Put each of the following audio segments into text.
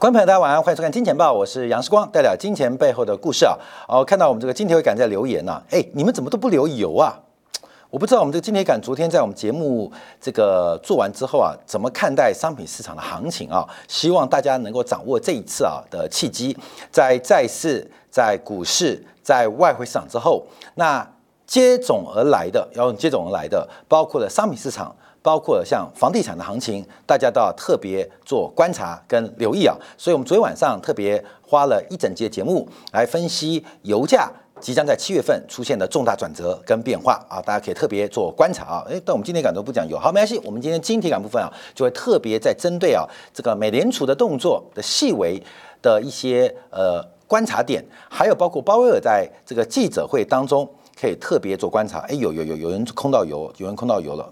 观众朋友，大家晚上欢迎收看《金钱报》，我是杨世光，带来金钱背后的故事啊。哦，看到我们这个金铁感在留言呐，哎，你们怎么都不留油啊？我不知道我们这个金铁杆昨天在我们节目这个做完之后啊，怎么看待商品市场的行情啊？希望大家能够掌握这一次啊的契机，在债市、在股市、在外汇市场之后，那接踵而来的，要用接踵而来的，包括了商品市场。包括像房地产的行情，大家都要特别做观察跟留意啊。所以，我们昨天晚上特别花了一整节节目来分析油价即将在七月份出现的重大转折跟变化啊。大家可以特别做观察啊。诶，但我们今天感都不讲油，好，没关系。我们今天晶体感部分啊，就会特别在针对啊这个美联储的动作的细微的一些呃观察点，还有包括鲍威尔在这个记者会当中可以特别做观察。诶，有有有有人空到油，有人空到油了。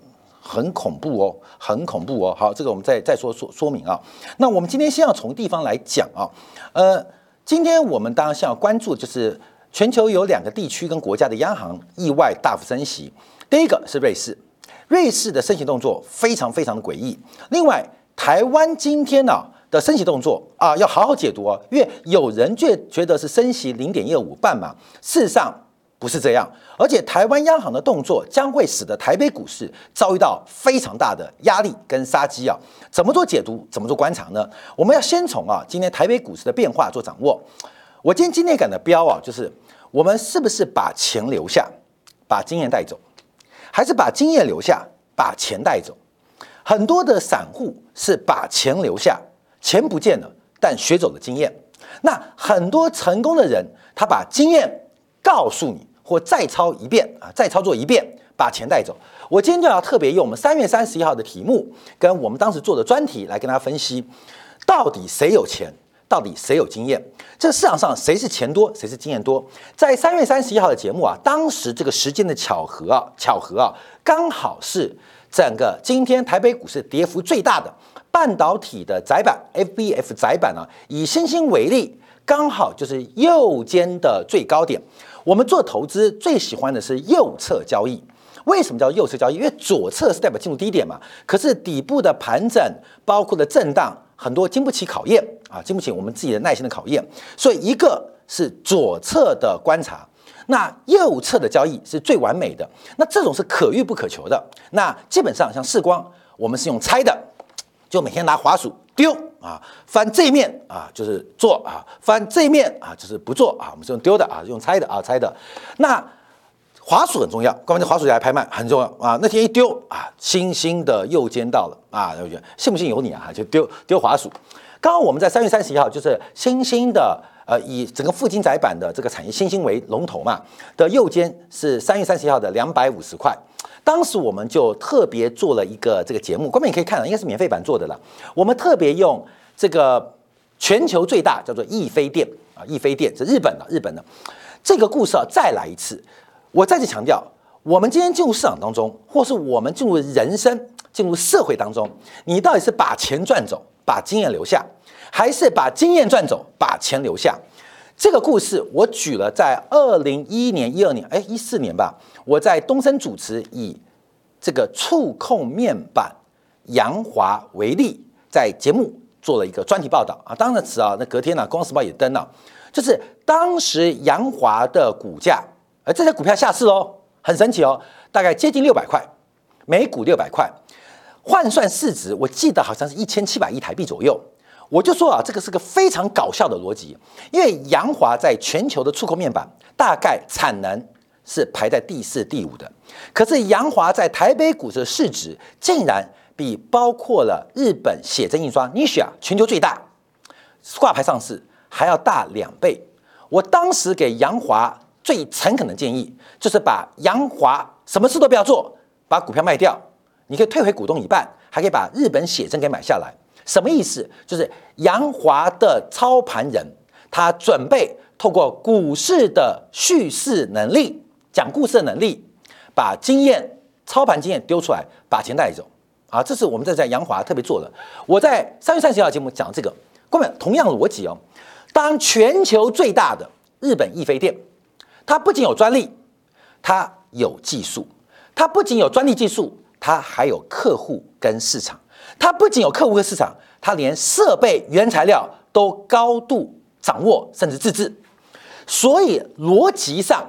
很恐怖哦，很恐怖哦。好，这个我们再再说说说明啊。那我们今天先要从地方来讲啊。呃，今天我们当然先要关注，就是全球有两个地区跟国家的央行意外大幅升息。第一个是瑞士，瑞士的升息动作非常非常的诡异。另外，台湾今天呢的升息动作啊，要好好解读啊，因为有人却觉得是升息零点一五半嘛，事实上。不是这样，而且台湾央行的动作将会使得台北股市遭遇到非常大的压力跟杀机啊！怎么做解读？怎么做观察呢？我们要先从啊今天台北股市的变化做掌握。我今天今天感的标啊，就是我们是不是把钱留下，把经验带走，还是把经验留下，把钱带走？很多的散户是把钱留下，钱不见了，但学走了经验。那很多成功的人，他把经验告诉你。或再抄一遍啊，再操作一遍，把钱带走。我今天就要特别用我们三月三十一号的题目，跟我们当时做的专题来跟大家分析，到底谁有钱，到底谁有经验？这市场上谁是钱多，谁是经验多？在三月三十一号的节目啊，当时这个时间的巧合啊，巧合啊，刚好是整个今天台北股市跌幅最大的半导体的窄板 FBF 窄板啊，以星星为例，刚好就是右肩的最高点。我们做投资最喜欢的是右侧交易，为什么叫右侧交易？因为左侧是代表进入低点嘛。可是底部的盘整，包括的震荡，很多经不起考验啊，经不起我们自己的耐心的考验。所以一个是左侧的观察，那右侧的交易是最完美的。那这种是可遇不可求的。那基本上像视光，我们是用猜的，就每天拿滑鼠丢。啊，翻这一面啊，就是做啊；翻这一面啊，就是不做啊。我们是用丢的啊，用猜的啊，猜的。那滑鼠很重要，关键这滑鼠来拍卖很重要啊。那天一丢啊，星星的右肩到了啊，信不信由你啊，就丢丢滑鼠。刚刚我们在三月三十一号，就是星星的呃，以整个富金窄板的这个产业星星为龙头嘛的右肩是三月三十一号的两百五十块。当时我们就特别做了一个这个节目，观众也可以看到，应该是免费版做的了。我们特别用这个全球最大叫做易飞电啊，易飞电是日本的，日本的这个故事啊，再来一次。我再次强调，我们今天进入市场当中，或是我们进入人生、进入社会当中，你到底是把钱赚走，把经验留下，还是把经验赚走，把钱留下？这个故事我举了，在二零一一年、一二年，哎，一四年吧，我在东森主持以这个触控面板扬华为例，在节目做了一个专题报道啊。当时啊，那隔天呢，《光时报》也登了，就是当时扬华的股价，而这些股票下市哦，很神奇哦，大概接近六百块，每股六百块，换算市值，我记得好像是一千七百亿台币左右。我就说啊，这个是个非常搞笑的逻辑，因为扬华在全球的出口面板大概产能是排在第四、第五的，可是扬华在台北股市的市值竟然比包括了日本写真印刷 n i s h a 全球最大挂牌上市还要大两倍。我当时给扬华最诚恳的建议就是把扬华什么事都不要做，把股票卖掉，你可以退回股东一半，还可以把日本写真给买下来。什么意思？就是杨华的操盘人，他准备透过股市的叙事能力、讲故事的能力，把经验、操盘经验丢出来，把钱带走。啊，这是我们在在杨华特别做的。我在三月三十号节目讲这个，各位同样逻辑哦。当全球最大的日本易飞电，它不仅有专利，它有技术，它不仅有专利技术，它还有客户跟市场。它不仅有客户和市场，它连设备、原材料都高度掌握甚至自制，所以逻辑上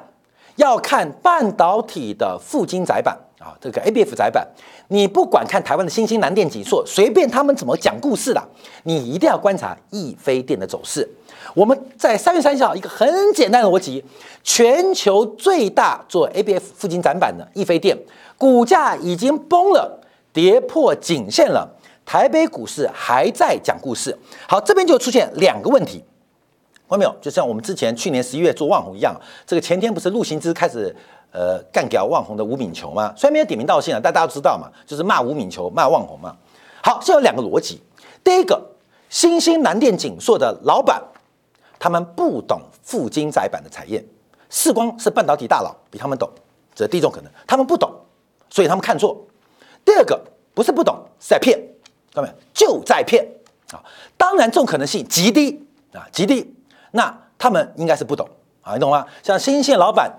要看半导体的富晶窄板啊，这个 ABF 窄板，你不管看台湾的新兴南电、锦硕，随便他们怎么讲故事啦，你一定要观察易飞电的走势。我们在三月三十号一个很简单的逻辑，全球最大做 ABF 富晶窄板的易飞电股价已经崩了，跌破颈线了。台北股市还在讲故事，好，这边就出现两个问题，看到没有？就像我们之前去年十一月做万红一样，这个前天不是陆行之开始呃干掉万红的吴敏球吗？虽然没有点名道姓啊，但大家都知道嘛，就是骂吴敏球、骂万红嘛。好，现在有两个逻辑，第一个，新兴南电景硕的老板，他们不懂富晶载板的产业，世光是半导体大佬，比他们懂，这是第一种可能，他们不懂，所以他们看错。第二个，不是不懂，是在骗。各位就在骗啊！当然这种可能性极低啊，极低。那他们应该是不懂啊，你懂吗？像新线老板、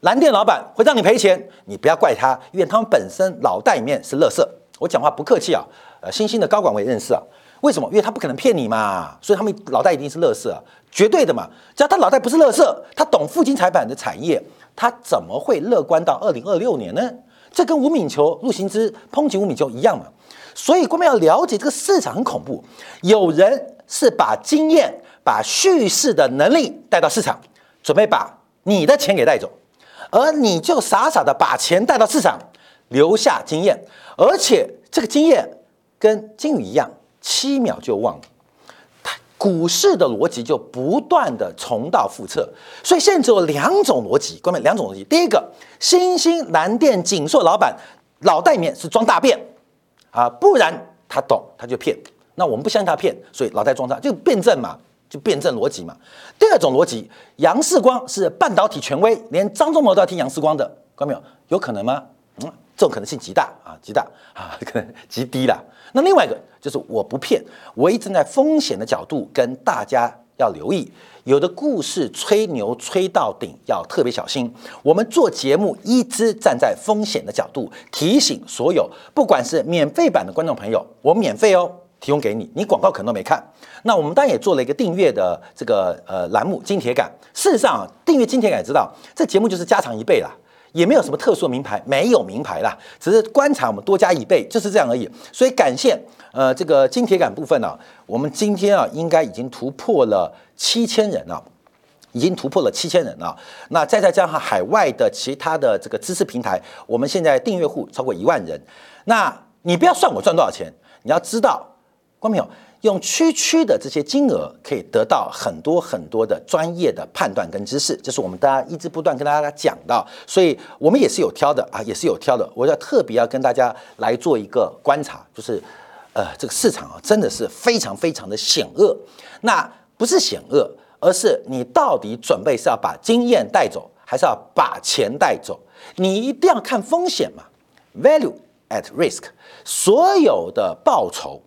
蓝电老板会让你赔钱，你不要怪他，因为他们本身脑袋里面是乐色。我讲话不客气啊，呃，新兴的高管我也认识啊。为什么？因为他不可能骗你嘛，所以他们脑袋一定是乐色，绝对的嘛。只要他脑袋不是乐色，他懂富金财板的产业，他怎么会乐观到二零二六年呢？这跟吴敏球、陆行之抨击吴敏球一样嘛。所以，我们要了解这个市场很恐怖。有人是把经验、把叙事的能力带到市场，准备把你的钱给带走，而你就傻傻的把钱带到市场，留下经验，而且这个经验跟金鱼一样，七秒就忘了。股市的逻辑就不断的重蹈覆辙。所以现在只有两种逻辑，各位，两种逻辑。第一个，新兴蓝电锦硕老板脑袋里面是装大便。啊，不然他懂他就骗，那我们不相信他骗，所以老在装他，就辩证嘛，就辩证逻辑嘛。第二种逻辑，杨世光是半导体权威，连张忠谋都要听杨世光的，看到没有？有可能吗？嗯，这种可能性极大啊，极大啊，可能极低了。那另外一个就是我不骗，我一直在风险的角度跟大家要留意。有的故事吹牛吹到顶，要特别小心。我们做节目一直站在风险的角度，提醒所有不管是免费版的观众朋友，我免费哦，提供给你，你广告可能都没看。那我们当然也做了一个订阅的这个呃栏目金铁杆。事实上，订阅金铁杆知道，这节目就是加长一倍了。也没有什么特殊名牌，没有名牌啦，只是观察我们多加一倍，就是这样而已。所以感谢呃这个金铁杆部分呢，我们今天啊应该已经突破了七千人了，已经突破了七千人了。那再再加上海外的其他的这个知识平台，我们现在订阅户超过一万人。那你不要算我赚多少钱，你要知道，观众朋友。用区区的这些金额，可以得到很多很多的专业的判断跟知识，这是我们大家一直不断跟大家讲到，所以我们也是有挑的啊，也是有挑的。我要特别要跟大家来做一个观察，就是，呃，这个市场啊，真的是非常非常的险恶。那不是险恶，而是你到底准备是要把经验带走，还是要把钱带走？你一定要看风险嘛，value at risk，所有的报酬。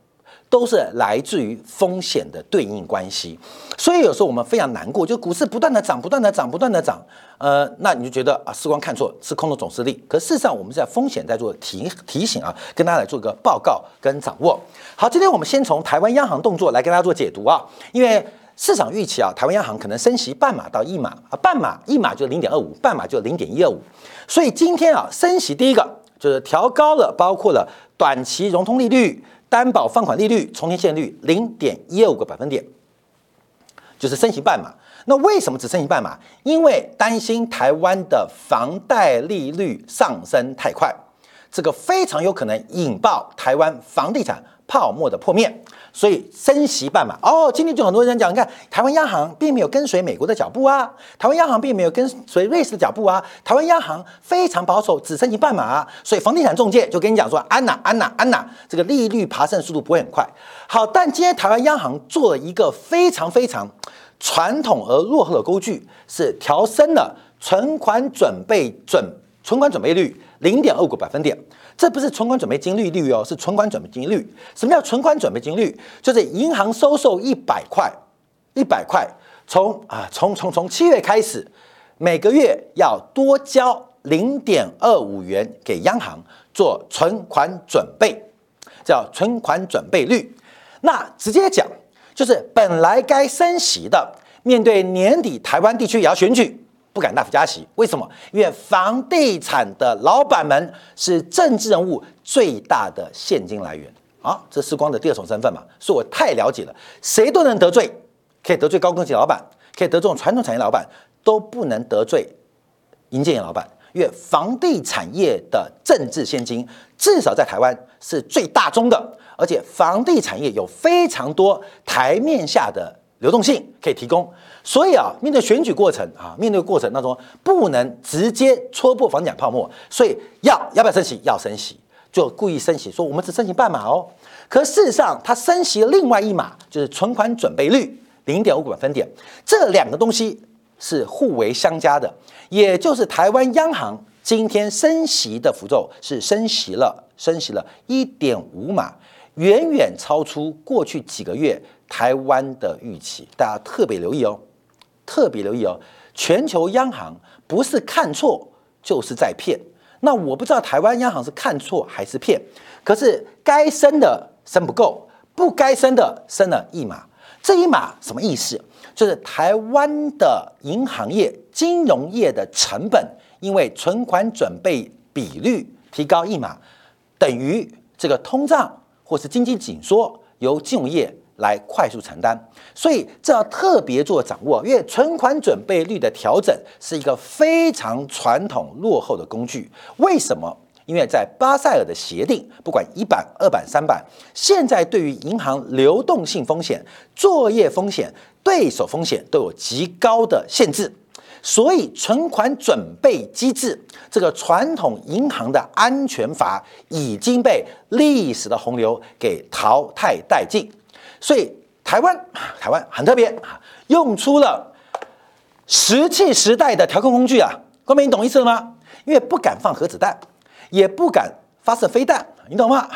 都是来自于风险的对应关系，所以有时候我们非常难过，就股市不断的涨，不断的涨，不断的涨，呃，那你就觉得啊，时光看错，是空的总势力。可事实上，我们在风险在做提提醒啊，跟大家来做个报告跟掌握。好，今天我们先从台湾央行动作来跟大家做解读啊，因为市场预期啊，台湾央行可能升息半码到一码啊，半码一码就零点二五，半码就零点一二五，所以今天啊，升息第一个就是调高了，包括了短期融通利率。担保放款利率、重贴现率零点一二五个百分点，就是升息半码。那为什么只升息半码？因为担心台湾的房贷利率上升太快，这个非常有可能引爆台湾房地产。泡沫的破灭，所以升息半码哦。今天就很多人讲，你看台湾央行并没有跟随美国的脚步啊，台湾央行并没有跟随瑞士的脚步啊，台湾央行非常保守，只升息半码，所以房地产中介就跟你讲说，安娜安娜安娜，这个利率爬升速度不会很快。好，但今天台湾央行做了一个非常非常传统而落后的工具，是调升了存款准备准存款准备率零点二个百分点。这不是存款准备金利率哦，是存款准备金率。什么叫存款准备金率？就是银行收受一百块，一百块，从啊从从从七月开始，每个月要多交零点二五元给央行做存款准备，叫存款准备率。那直接讲，就是本来该升息的，面对年底台湾地区也要选举，不敢大幅加息。为什么？因为房地产的老板们是政治人物最大的现金来源啊！这是光的第二重身份嘛，是我太了解了，谁都能得罪，可以得罪高科技老板，可以得罪传统产业老板，都不能得罪银建业老板。因为房地产业的政治现金，至少在台湾是最大宗的，而且房地产业有非常多台面下的流动性可以提供，所以啊，面对选举过程啊，面对过程当中不能直接戳破房地产泡沫，所以要要不要升息？要升息，就故意升息，说我们只升息半码哦。可事实上，它升息另外一码就是存款准备率零点五个百分点，这两个东西。是互为相加的，也就是台湾央行今天升息的幅度是升息了，升息了一点五码，远远超出过去几个月台湾的预期。大家特别留意哦，特别留意哦，全球央行不是看错就是在骗。那我不知道台湾央行是看错还是骗，可是该升的升不够，不该升的升了一码，这一码什么意思？就是台湾的银行业、金融业的成本，因为存款准备比率提高一码，等于这个通胀或是经济紧缩由金融业来快速承担，所以这要特别做掌握，因为存款准备率的调整是一个非常传统落后的工具。为什么？因为在巴塞尔的协定，不管一版、二版、三版，现在对于银行流动性风险、作业风险、对手风险都有极高的限制，所以存款准备机制这个传统银行的安全阀已经被历史的洪流给淘汰殆尽。所以台湾，台湾很特别啊用出了石器时代的调控工具啊，光明，你懂意思了吗？因为不敢放核子弹。也不敢发射飞弹，你懂吗？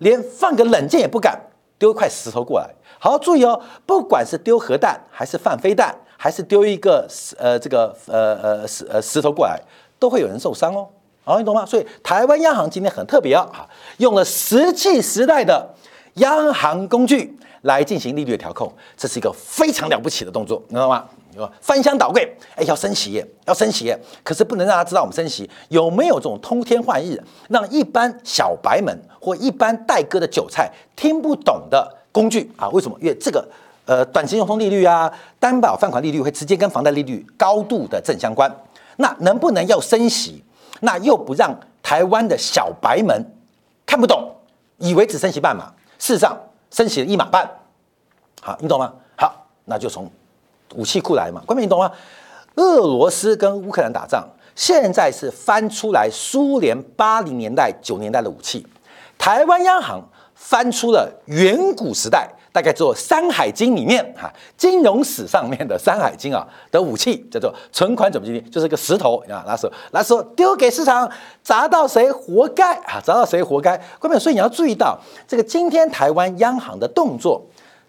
连放个冷箭也不敢，丢一块石头过来。好，注意哦，不管是丢核弹，还是放飞弹，还是丢一个石呃这个呃呃石呃石头过来，都会有人受伤哦。好，你懂吗？所以台湾央行今天很特别啊，用了石器时代的央行工具来进行利率的调控，这是一个非常了不起的动作，你知道吗？翻箱倒柜，哎，要升息，要升息，可是不能让他知道我们升息。有没有这种通天换日，让一般小白们或一般待割的韭菜听不懂的工具啊？为什么？因为这个，呃，短期用通利率啊，担保放款利率会直接跟房贷利率高度的正相关。那能不能要升息？那又不让台湾的小白们看不懂，以为只升息半码，事实上升起了一码半。好，你懂吗？好，那就从。武器库来嘛，关明你懂吗？俄罗斯跟乌克兰打仗，现在是翻出来苏联八零年代、九年代的武器。台湾央行翻出了远古时代，大概做《山海经》里面哈金融史上面的《山海经》啊的武器，叫做存款准备金，就是个石头啊，拿手拿手丢给市场，砸到谁活该啊，砸到谁活该。关明，所以你要注意到这个今天台湾央行的动作。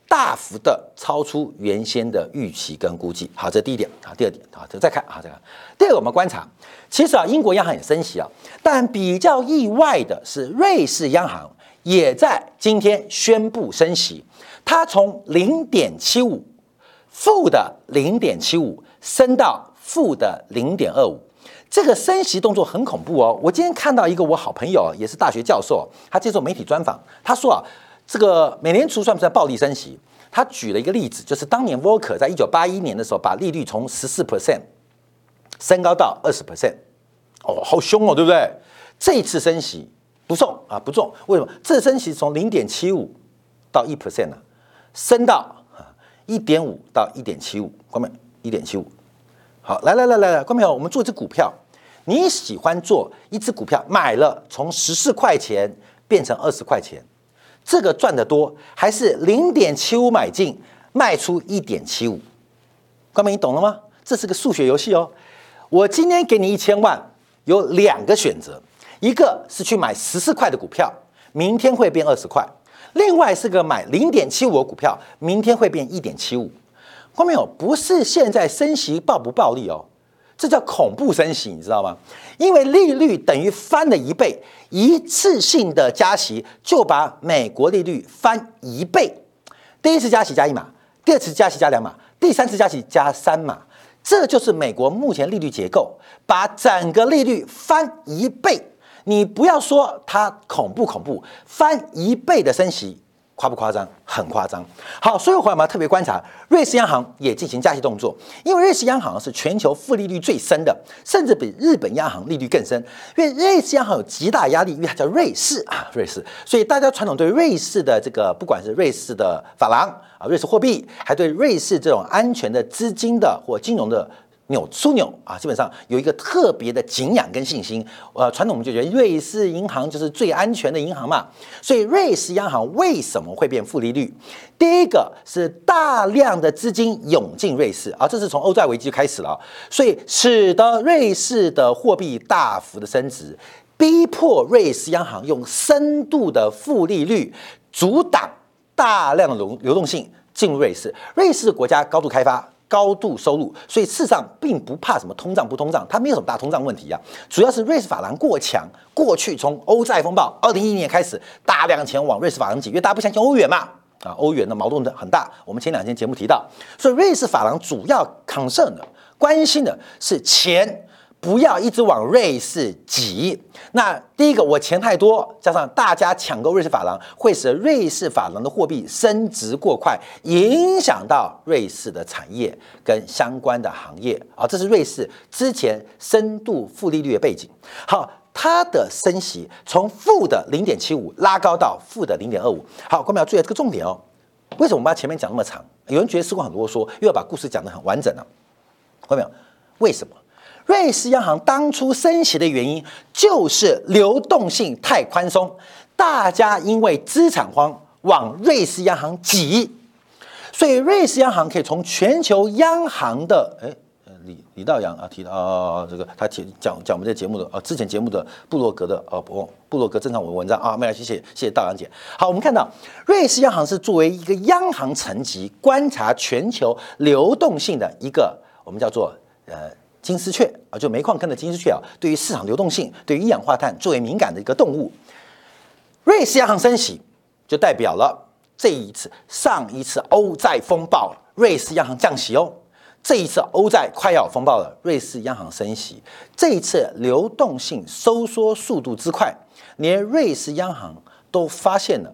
大幅的超出原先的预期跟估计，好，这第一点啊。第二点啊，这再看啊，这个第二个我们观察，其实啊，英国央行也升息啊，但比较意外的是，瑞士央行也在今天宣布升息，它从零点七五负的零点七五升到负的零点二五，这个升息动作很恐怖哦。我今天看到一个我好朋友，也是大学教授，他接受媒体专访，他说啊。这个美联储算不算暴力升息？他举了一个例子，就是当年沃克在一九八一年的时候，把利率从十四 percent 升高到二十 percent，哦，好凶哦，对不对？这次升息不重啊，不重，为什么？这升息从零点七五到一 percent 呢，升到一点五到一点七五，关门一点七五。好，来来来来来，关门我们做一只股票，你喜欢做一只股票，买了从十四块钱变成二十块钱。这个赚得多，还是零点七五买进，卖出一点七五？关门，你懂了吗？这是个数学游戏哦。我今天给你一千万，有两个选择，一个是去买十四块的股票，明天会变二十块；另外是个买零点七五的股票，明天会变一点七五。关明有？不是现在升息暴不暴利哦。这叫恐怖升息，你知道吗？因为利率等于翻了一倍，一次性的加息就把美国利率翻一倍。第一次加息加一码，第二次加息加两码，第三次加息加三码，这就是美国目前利率结构，把整个利率翻一倍。你不要说它恐怖恐怖，翻一倍的升息。夸不夸张？很夸张。好，所以朋友们特别观察，瑞士央行也进行加息动作，因为瑞士央行是全球负利率最深的，甚至比日本央行利率更深。因为瑞士央行有极大压力，因为它叫瑞士啊，瑞士。所以大家传统对瑞士的这个，不管是瑞士的法郎啊，瑞士货币，还对瑞士这种安全的资金的或金融的。纽枢纽啊，基本上有一个特别的敬仰跟信心。呃，传统我们就觉得瑞士银行就是最安全的银行嘛，所以瑞士央行为什么会变负利率？第一个是大量的资金涌进瑞士啊，这是从欧债危机就开始了，所以使得瑞士的货币大幅的升值，逼迫瑞士央行用深度的负利率阻挡大量的流流动性进入瑞士。瑞士国家高度开发。高度收入，所以事实上并不怕什么通胀不通胀，它没有什么大通胀问题呀。主要是瑞士法郎过强，过去从欧债风暴二零一一年开始，大量钱往瑞士法郎挤，因为大家不相信欧元嘛，啊，欧元的矛盾的很大。我们前两天节目提到，所以瑞士法郎主要 concern 的关心的是钱。不要一直往瑞士挤。那第一个，我钱太多，加上大家抢购瑞士法郎，会使瑞士法郎的货币升值过快，影响到瑞士的产业跟相关的行业啊。这是瑞士之前深度负利率的背景。好，它的升息从负的零点七五拉高到负的零点二五。好，各位要注意这个重点哦。为什么我们把前面讲那么长？有人觉得时光很啰嗦，又要把故事讲得很完整呢？各位？为什么？瑞士央行当初升息的原因就是流动性太宽松，大家因为资产荒往瑞士央行挤，所以瑞士央行可以从全球央行的哎李李道阳啊提到啊这个他提讲讲我们这节目的啊之前节目的布洛格的哦不布洛格正常文文章啊没来谢谢谢谢道阳姐好我们看到瑞士央行是作为一个央行层级观察全球流动性的一个我们叫做呃。金丝雀啊，就煤矿坑的金丝雀啊，对于市场流动性、对于一氧化碳最为敏感的一个动物。瑞士央行升息，就代表了这一次、上一次欧债风暴，瑞士央行降息哦。这一次欧债快要风暴了，瑞士央行升息。这一次流动性收缩速度之快，连瑞士央行都发现了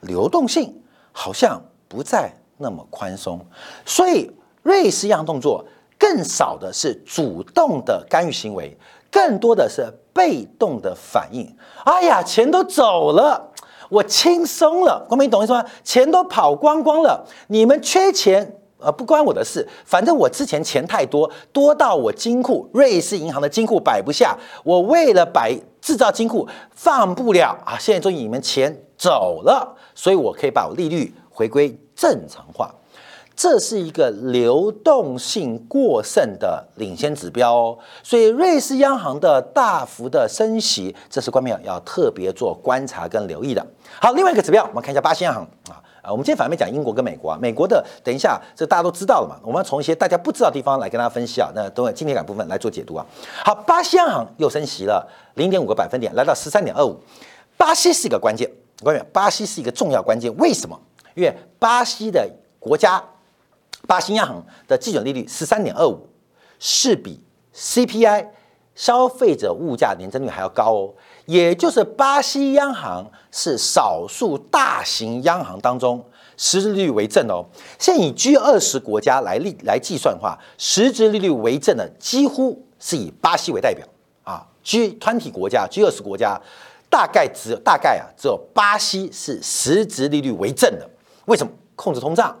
流动性好像不再那么宽松，所以瑞士央行动作。更少的是主动的干预行为，更多的是被动的反应。哎呀，钱都走了，我轻松了。光明，懂意思吗？钱都跑光光了，你们缺钱，呃，不关我的事。反正我之前钱太多，多到我金库，瑞士银行的金库摆不下。我为了摆制造金库，放不了啊。现在终于你们钱走了，所以我可以把我利率回归正常化。这是一个流动性过剩的领先指标哦，所以瑞士央行的大幅的升息，这是关众要特别做观察跟留意的。好，另外一个指标，我们看一下巴西央行啊啊，我们今天反面讲英国跟美国啊，美国的等一下这大家都知道了嘛，我们要从一些大家不知道的地方来跟大家分析啊，那等会今天感部分来做解读啊。好，巴西央行又升息了零点五个百分点，来到十三点二五。巴西是一个关键，关键，巴西是一个重要关键，为什么？因为巴西的国家。巴西央行的基准利率十三点二五，是比 CPI 消费者物价年增率还要高哦。也就是巴西央行是少数大型央行当中实质利率为正哦。现以 G 二十国家来利来计算的话，实质利率为正的几乎是以巴西为代表啊。G 团体国家 G 二十国家大概只有大概啊只有巴西是实质利率为正的。为什么？控制通胀。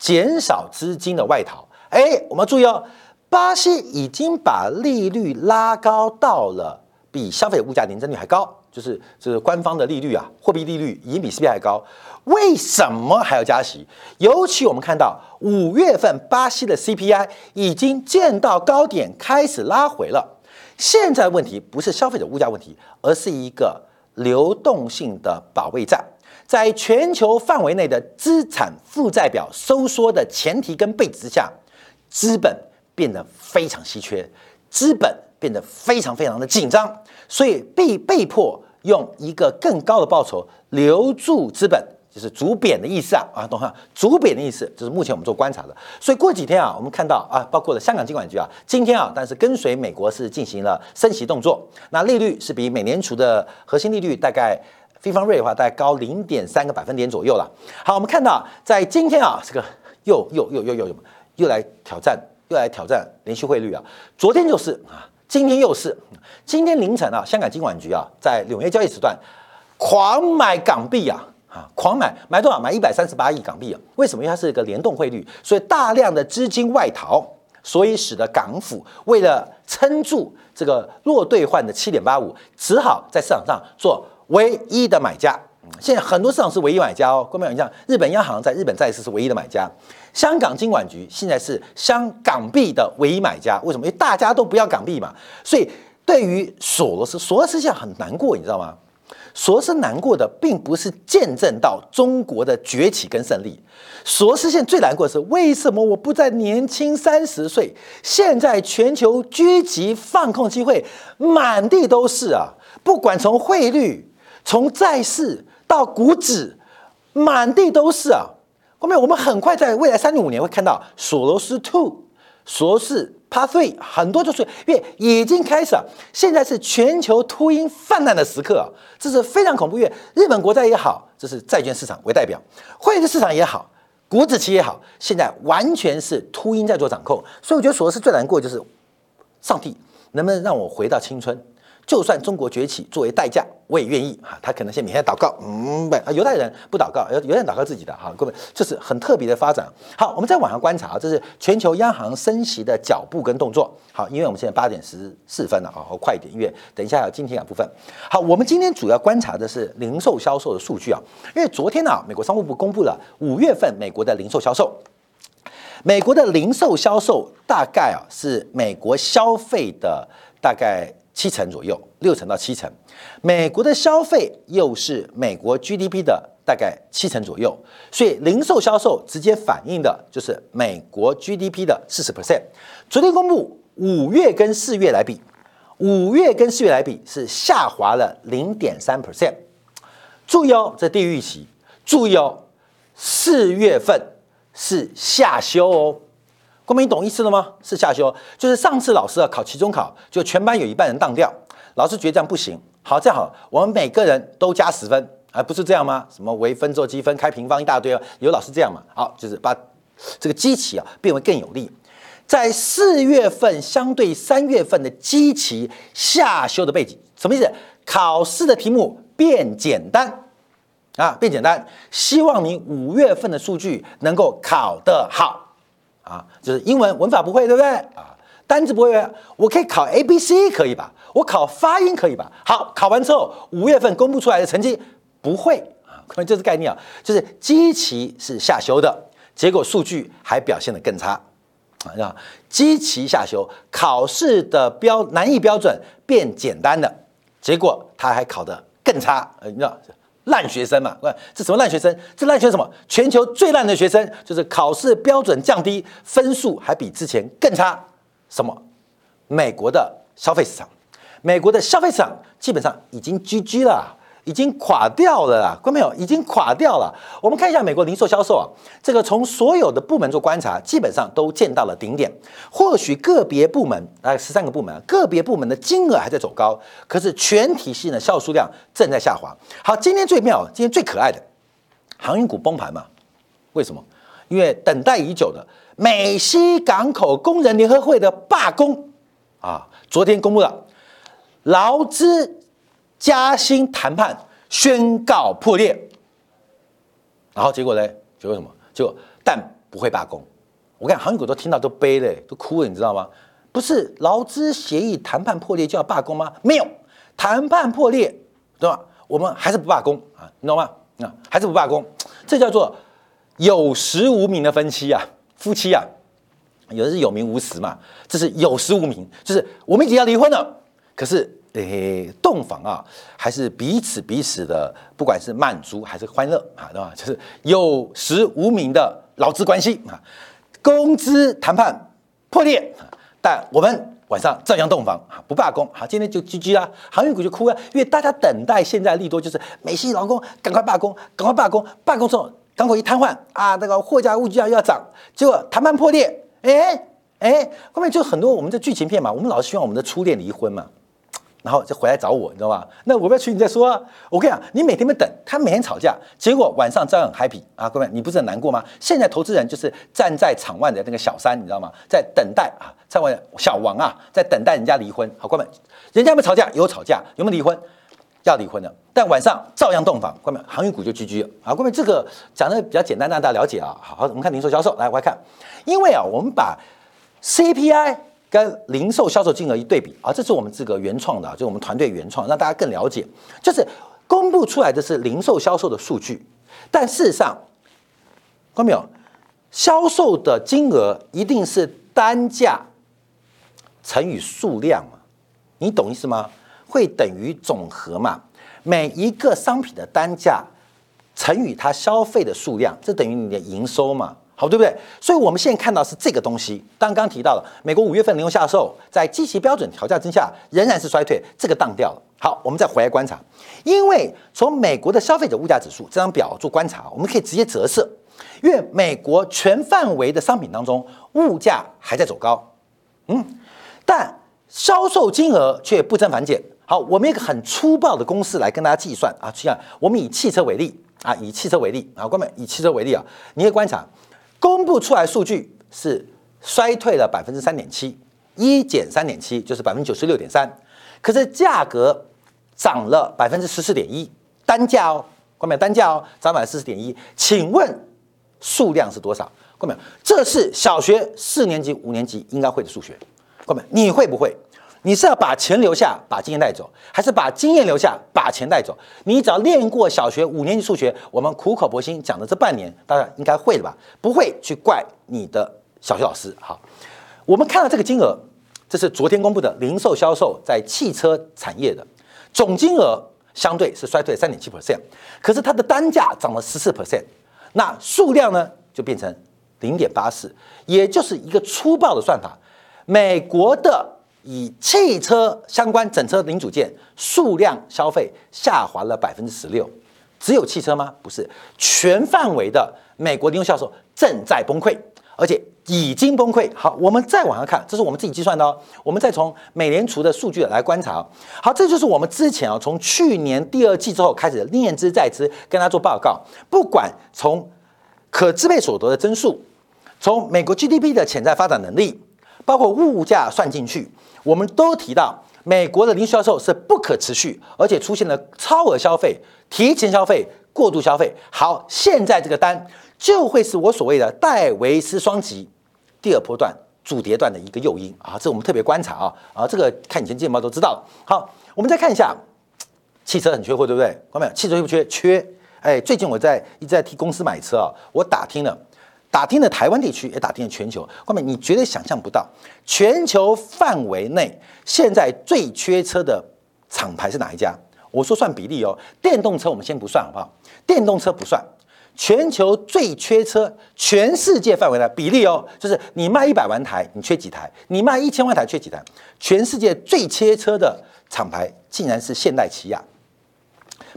减少资金的外逃，哎，我们注意哦，巴西已经把利率拉高到了比消费者物价年增率还高，就是就是官方的利率啊，货币利率已经比 CPI 还高，为什么还要加息？尤其我们看到五月份巴西的 CPI 已经见到高点，开始拉回了。现在问题不是消费者物价问题，而是一个流动性的保卫战。在全球范围内的资产负债表收缩的前提跟背景之下，资本变得非常稀缺，资本变得非常非常的紧张，所以被被迫用一个更高的报酬留住资本，就是主贬的意思啊啊，懂哈？主贬的意思就是目前我们做观察的。所以过几天啊，我们看到啊，包括了香港监管局啊，今天啊，但是跟随美国是进行了升息动作，那利率是比美联储的核心利率大概非方瑞的话，大概高零点三个百分点左右了。好，我们看到在今天啊，这个又又又又又又来挑战，又来挑战连续汇率啊，昨天就是啊，今天又是，今天凌晨啊，香港金管局啊，在纽约交易时段狂买港币啊。啊，狂买买多少？买一百三十八亿港币啊！为什么？因为它是一个联动汇率，所以大量的资金外逃，所以使得港府为了撑住这个弱兑换的七点八五，只好在市场上做唯一的买家。现在很多市场是唯一买家哦。各位，你像日本央行在日本债市是唯一的买家，香港金管局现在是香港币的唯一买家。为什么？因为大家都不要港币嘛，所以对于索罗斯，索罗斯现在很难过，你知道吗？索罗斯难过的并不是见证到中国的崛起跟胜利，索罗斯现在最难过的是为什么我不再年轻三十岁？现在全球狙击放空机会满地都是啊！不管从汇率、从债市到股指，满地都是啊！后面我们很快在未来三年五年会看到索罗斯 Two，索罗斯趴 three 很多就是因为已经开始了，现在是全球秃鹰泛滥的时刻啊，这是非常恐怖。因为日本国债也好，这是债券市场为代表，汇率市场也好，股指期也好，现在完全是秃鹰在做掌控。所以我觉得索罗斯最难过就是，上帝能不能让我回到青春？就算中国崛起作为代价，我也愿意哈！他可能先每天祷告，嗯，不，犹太人不祷告，犹犹太人祷告自己的哈，各位，这是很特别的发展。好，我们在网上观察，这是全球央行升息的脚步跟动作。好，因为我们现在八点十四分了啊，好快一点，因为等一下有今天两部分。好，我们今天主要观察的是零售销售的数据啊，因为昨天呢，美国商务部公布了五月份美国的零售销售，美国的零售销售大概啊是美国消费的大概。七成左右，六成到七成，美国的消费又是美国 GDP 的大概七成左右，所以零售销售直接反映的就是美国 GDP 的四十 percent。昨天公布五月跟四月来比，五月跟四月来比是下滑了零点三 percent。注意哦，这低于预期。注意哦，四月份是下修哦。郭明，你懂意思了吗？是下修，就是上次老师啊考期中考，就全班有一半人当掉，老师觉得这样不行。好，这样好，我们每个人都加十分，而不是这样吗？什么微分做积分，开平方一大堆啊，有老师这样嘛？好，就是把这个基期啊变为更有利。在四月份相对三月份的基期下修的背景，什么意思？考试的题目变简单啊，变简单，希望你五月份的数据能够考得好。啊，就是英文文法不会，对不对？啊，单词不会，我可以考 A、B、C 可以吧？我考发音可以吧？好，考完之后，五月份公布出来的成绩不会啊，可能就是概念啊，就是基期是下修的，结果数据还表现得更差啊，基期下修，考试的标难易标准变简单了，结果他还考得更差，呃你知道？烂学生嘛？这什么烂学生？这烂学生什么？全球最烂的学生，就是考试标准降低，分数还比之前更差。什么？美国的消费市场，美国的消费市场基本上已经 GG 了。已经垮掉了啦，看到没有？已经垮掉了。我们看一下美国零售销售啊，这个从所有的部门做观察，基本上都见到了顶点。或许个别部门，啊十三个部门，个别部门的金额还在走高，可是全体系的销售量正在下滑。好，今天最妙，今天最可爱的航运股崩盘嘛？为什么？因为等待已久的美西港口工人联合会的罢工啊，昨天公布了劳资。加薪谈判宣告破裂，然后结果呢？结果什么？结果但不会罢工。我看航运股都听到都悲嘞，都哭了，你知道吗？不是劳资协议谈判破裂就要罢工吗？没有，谈判破裂，对吧？我们还是不罢工啊，你懂吗？啊，还是不罢工，这叫做有实无名的分期啊，夫妻啊，有的是有名无实嘛，这是有实无名，就是我们已经要离婚了，可是。诶，洞房啊，还是彼此彼此的，不管是满足还是欢乐啊，对吧？就是有实无名的劳资关系啊，工资谈判破裂，但我们晚上照样洞房啊，不罢工。啊，今天就 GG 啦，航运股就哭了，因为大家等待现在利多就是美系劳工赶快罢工，赶快罢工，罢工之后港口一瘫痪啊，那个货价物价又要涨，结果谈判破裂，哎哎，后面就很多我们的剧情片嘛，我们老是希望我们的初恋离婚嘛。然后就回来找我，你知道吗？那我不要娶你再说。啊。我跟你讲，你每天在等，他每天吵架，结果晚上照样 happy 啊，各位，你不是很难过吗？现在投资人就是站在场外的那个小三，你知道吗？在等待啊，在外小王啊，在等待人家离婚。好，各位，人家没吵架，有吵架，有没有离婚？要离婚的，但晚上照样洞房。各位，航运股就居居了。啊，各位，这个讲的比较简单，让大家了解啊。好，我们看零售销售，来，我来看，因为啊，我们把 CPI。跟零售销售金额一对比啊，这是我们这个原创的，就我们团队原创，让大家更了解。就是公布出来的是零售销售的数据，但事实上，看到没有？销售的金额一定是单价乘以数量嘛？你懂意思吗？会等于总和嘛？每一个商品的单价乘以它消费的数量，这等于你的营收嘛？好，对不对？所以我们现在看到是这个东西。刚刚提到了，美国五月份零售销售在基期标准调价之下仍然是衰退，这个荡掉了。好，我们再回来观察，因为从美国的消费者物价指数这张表做观察，我们可以直接折射，因为美国全范围的商品当中物价还在走高，嗯，但销售金额却不增反减。好，我们一个很粗暴的公式来跟大家计算啊，就像我们以汽车为例啊，以汽车为例啊，哥们以汽车为例啊，你可以观察。公布出来数据是衰退了百分之三点七，一减三点七就是百分之九十六点三，可是价格涨了百分之十四点一，单价哦，关没单价哦，涨百分之十四点一，请问数量是多少？关没这是小学四年级、五年级应该会的数学，关没你会不会？你是要把钱留下，把经验带走，还是把经验留下，把钱带走？你只要练过小学五年级数学，我们苦口婆心讲的这半年，当然应该会的吧？不会去怪你的小学老师。好，我们看到这个金额，这是昨天公布的零售销售在汽车产业的总金额，相对是衰退三点七 percent，可是它的单价涨了十四 percent，那数量呢就变成零点八四，也就是一个粗暴的算法，美国的。以汽车相关整车零组件数量消费下滑了百分之十六，只有汽车吗？不是，全范围的美国零售销售正在崩溃，而且已经崩溃。好，我们再往下看，这是我们自己计算的哦。我们再从美联储的数据来观察。好，这就是我们之前啊，从去年第二季之后开始念之在之，跟他做报告。不管从可支配所得的增速，从美国 GDP 的潜在发展能力，包括物价算进去。我们都提到，美国的零售销售是不可持续，而且出现了超额消费、提前消费、过度消费。好，现在这个单就会是我所谓的戴维斯双极第二波段主跌段的一个诱因啊！这我们特别观察啊啊！这个看以前见报都知道。好，我们再看一下，汽车很缺货，对不对？看到没有？汽车缺不缺？缺。哎，最近我在一直在替公司买车啊，我打听了。打听了台湾地区，也打听了全球。后面你绝对想象不到，全球范围内现在最缺车的厂牌是哪一家？我说算比例哦，电动车我们先不算好不好？电动车不算，全球最缺车，全世界范围的比例哦，就是你卖一百万台，你缺几台？你卖一千万台，缺几台？全世界最缺车的厂牌竟然是现代起亚。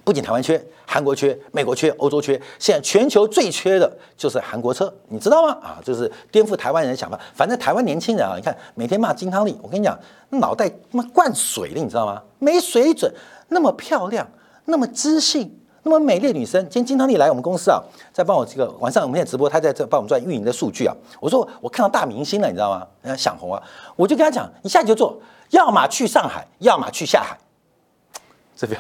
不仅台湾缺，韩国缺，美国缺，欧洲缺，现在全球最缺的就是韩国车，你知道吗？啊，就是颠覆台湾人的想法。反正台湾年轻人啊，你看每天骂金汤力，我跟你讲，脑袋他妈灌水了，你知道吗？没水准，那么漂亮，那么知性，那么美丽女生。今天金汤力来我们公司啊，在帮我这个晚上我们现在直播，他在这帮我们赚运营的数据啊。我说我看到大明星了，你知道吗？人家想红啊，我就跟他讲，你下去就做，要么去上海，要么去下海。这个，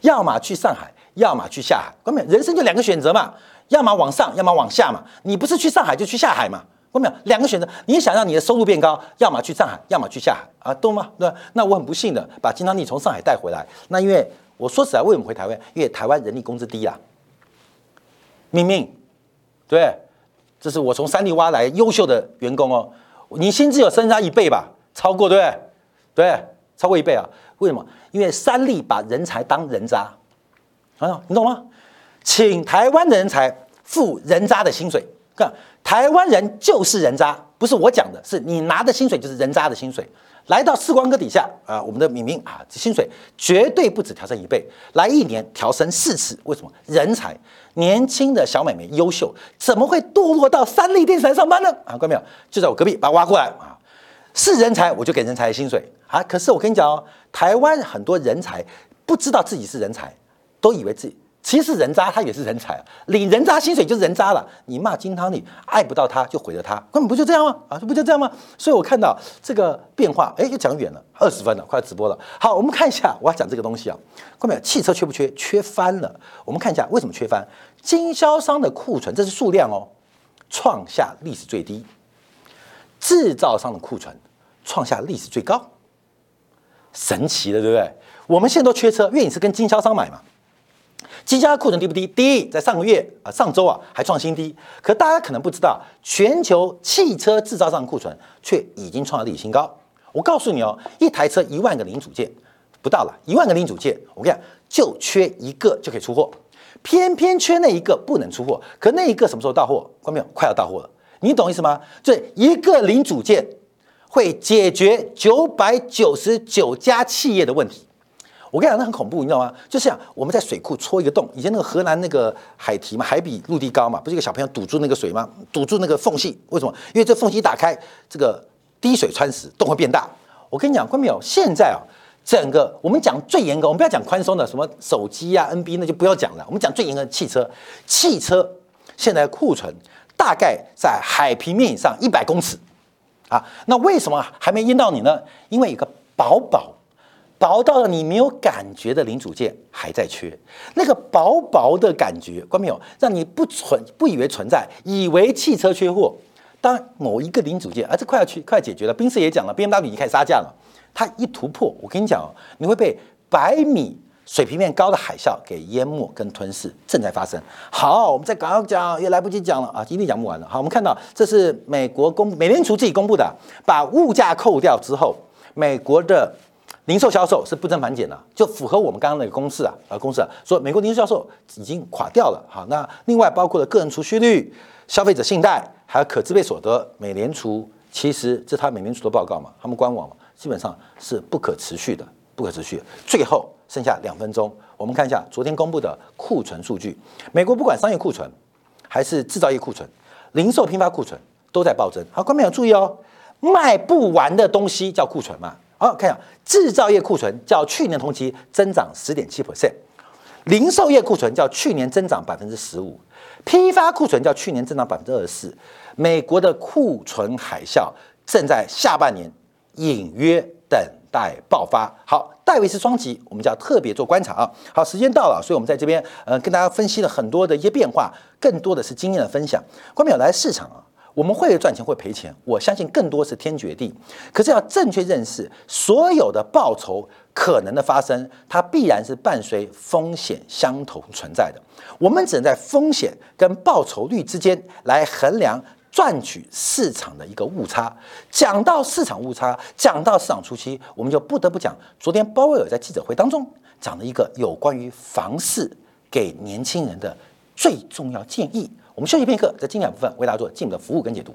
要么去上海，要么去下海。关键人生就两个选择嘛，要么往上，要么往下嘛。你不是去上海就去下海嘛？关键两个选择，你想让你的收入变高，要么去上海，要么去下海啊，懂吗？对？那我很不幸的把金汤力从上海带回来。那因为我说实在，为什么回台湾？因为台湾人力工资低啊，明明，对，这是我从山地挖来优秀的员工哦。你薪资有增加一倍吧？超过对不对？对，超过一倍啊？为什么？因为三立把人才当人渣，啊，你懂吗？请台湾的人才付人渣的薪水，看台湾人就是人渣，不是我讲的，是你拿的薪水就是人渣的薪水。来到四光哥底下啊，我们的敏敏啊，薪水绝对不止调升一倍，来一年调升四次。为什么？人才，年轻的小美眉优秀，怎么会堕落到三立电视台上班呢？啊，看到没有？就在我隔壁，把我挖过来啊。是人才，我就给人才的薪水啊。可是我跟你讲哦，台湾很多人才不知道自己是人才，都以为自己。其实人渣他也是人才啊，领人渣薪水就是人渣了。你骂金汤力，爱不到他就毁了他，根本不就这样吗？啊，不就这样吗？所以我看到这个变化，哎，又讲远了，二十分了，快要直播了。好，我们看一下，我要讲这个东西啊，看到没有？汽车缺不缺？缺翻了。我们看一下为什么缺翻？经销商的库存，这是数量哦，创下历史最低；制造商的库存创下历史最高，神奇的，对不对？我们现在都缺车，因为你是跟经销商买嘛。经销库存低不低？低，在上个月啊，上周啊还创新低。可大家可能不知道，全球汽车制造商库存却已经创了历史新高。我告诉你哦，一台车一万个零组件不到了，一万个零组件，我跟你讲，就缺一个就可以出货，偏偏缺那一个不能出货。可那一个什么时候到货？关没有？快要到货了。你懂意思吗？这一个零组件会解决九百九十九家企业的问题。我跟你讲，那很恐怖，你知道吗？就像我们在水库戳一个洞，以前那个河南那个海堤嘛，海比陆地高嘛，不是一个小朋友堵住那个水吗？堵住那个缝隙，为什么？因为这缝隙打开，这个滴水穿石，洞会变大。我跟你讲，关没有？现在啊，整个我们讲最严格，我们不要讲宽松的，什么手机啊、NB 那就不要讲了。我们讲最严格的汽车，汽车现在库存大概在海平面以上一百公尺啊。那为什么还没淹到你呢？因为有个薄薄。薄到了你没有感觉的零组件还在缺，那个薄薄的感觉，关没有？让你不存不以为存在，以为汽车缺货。当某一个零组件，啊，这快要去快解决了。宾士也讲了，B M W 已经开始杀价了。它一突破，我跟你讲哦，你会被百米水平面高的海啸给淹没跟吞噬，正在发生。好，我们再赶快讲，也来不及讲了啊，今天讲不完了。好，我们看到这是美国公美联储自己公布的，把物价扣掉之后，美国的。零售销售是不增反减的，就符合我们刚刚那个公式啊，呃，公式说美国零售销售已经垮掉了。好，那另外包括了个人储蓄率、消费者信贷，还有可支配所得，美联储其实这他美联储的报告嘛，他们官网嘛，基本上是不可持续的，不可持续。最后剩下两分钟，我们看一下昨天公布的库存数据，美国不管商业库存还是制造业库存、零售批发库存都在暴增。好，观众要注意哦，卖不完的东西叫库存嘛。好，看一下制造业库存较去年同期增长十点七 percent，零售业库存较去年增长百分之十五，批发库存较去年增长百分之二十四。美国的库存海啸正在下半年隐约等待爆发。好，戴维斯双极，我们就要特别做观察啊。好，时间到了，所以我们在这边呃跟大家分析了很多的一些变化，更多的是经验的分享。关淼来市场啊。我们会赚钱会赔钱，我相信更多是天决定。可是要正确认识所有的报酬可能的发生，它必然是伴随风险相同存在的。我们只能在风险跟报酬率之间来衡量赚取市场的一个误差。讲到市场误差，讲到市场初期，我们就不得不讲昨天鲍威尔在记者会当中讲的一个有关于房市给年轻人的最重要建议。我们休息片刻，在精彩部分为大家做进一步的服务跟解读。